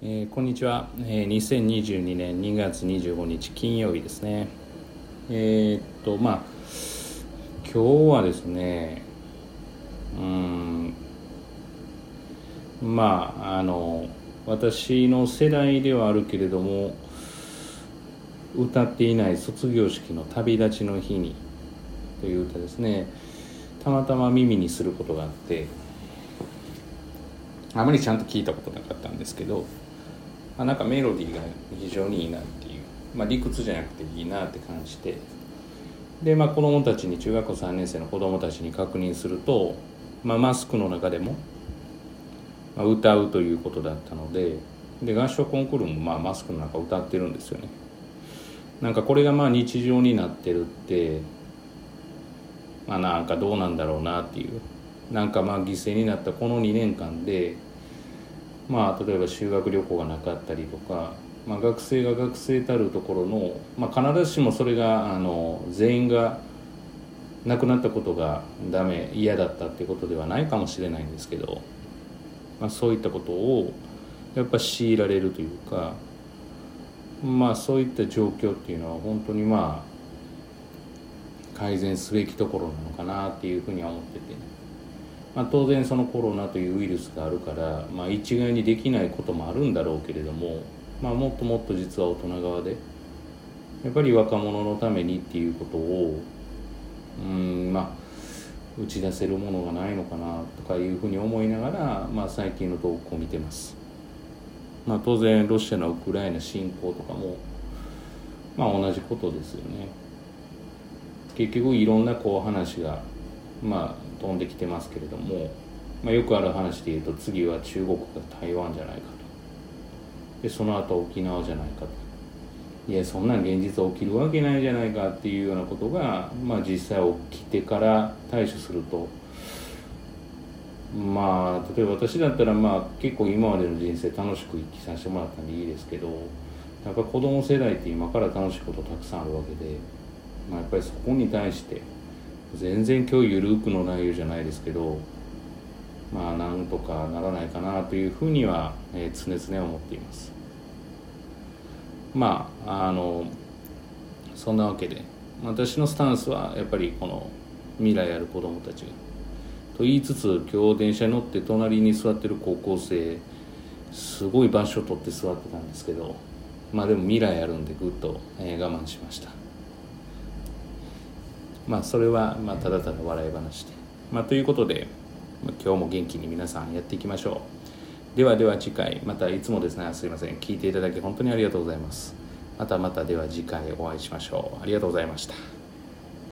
えーこんにちは、えー2022年2月25日金曜日ですね。えーっとまあ今日はですねうんまああの私の世代ではあるけれども歌っていない卒業式の旅立ちの日にという歌ですね。たまたま耳にすることがあってあまりちゃんと聞いたことなかったんですけど、あ、なんかメロディーが非常にいいなっていう、まあ、理屈じゃなくていいなって感じて。で、まあ、子供たちに中学校3年生の子供たちに確認すると、まあ、マスクの中でも、まあ、歌うということだったのでで合唱コンクールもまあマスクの中歌ってるんですよね。なんかこれがまあ日常になってるってまあなんかどうなんだろうなっていうなんかまあ犠牲になったこの2年間でまあ例えば修学旅行がなかったりとか、まあ、学生が学生たるところの、まあ、必ずしもそれがあの全員が亡くなったことがダメ嫌だったってことではないかもしれないんですけど、まあ、そういったことをやっぱ強いられるというかまあそういった状況っていうのは本当にまあ改善すべきところなのかなっていうふうには思ってて、まあ、当然そのコロナというウイルスがあるから、まあ、一概にできないこともあるんだろうけれども、まあ、もっともっと実は大人側でやっぱり若者のためにっていうことをうんまあ打ち出せるものがないのかなとかいうふうに思いながら、まあ、最近の動向を見てます。まあ、当然ロシアのウクライナ侵攻とかも、まあ、同じことですよね結局いろんなこう話が、まあ、飛んできてますけれども、まあ、よくある話で言うと次は中国が台湾じゃないかと。でその後沖縄じゃないかと。いやそんなん現実起きるわけないじゃないかっていうようなことが、まあ、実際起きてから対処すると。まあ例えば私だったらまあ結構今までの人生楽しく生きさせてもらったんでいいですけどやっぱ子供世代って今から楽しいことたくさんあるわけで、まあ、やっぱりそこに対して全然今日ゆるくの内容じゃないですけどまあなんとかならないかなというふうには、えー常々思っています。まああのそんなわけで私のスタンスはやっぱりこの未来ある子供たちがと言いつつ今日電車に乗って隣に座ってる高校生すごい場所を取って座ってたんですけどまあでも未来あるんでぐっと、えー我慢しました。まあそれはまあただただ笑い話で。まあということで、ま今日も元気に皆さんやっていきましょう。ではでは次回またいつもですね。すいません。聞いていただき本当にありがとうございます。またまたでは次回お会いしましょう。ありがとうございました。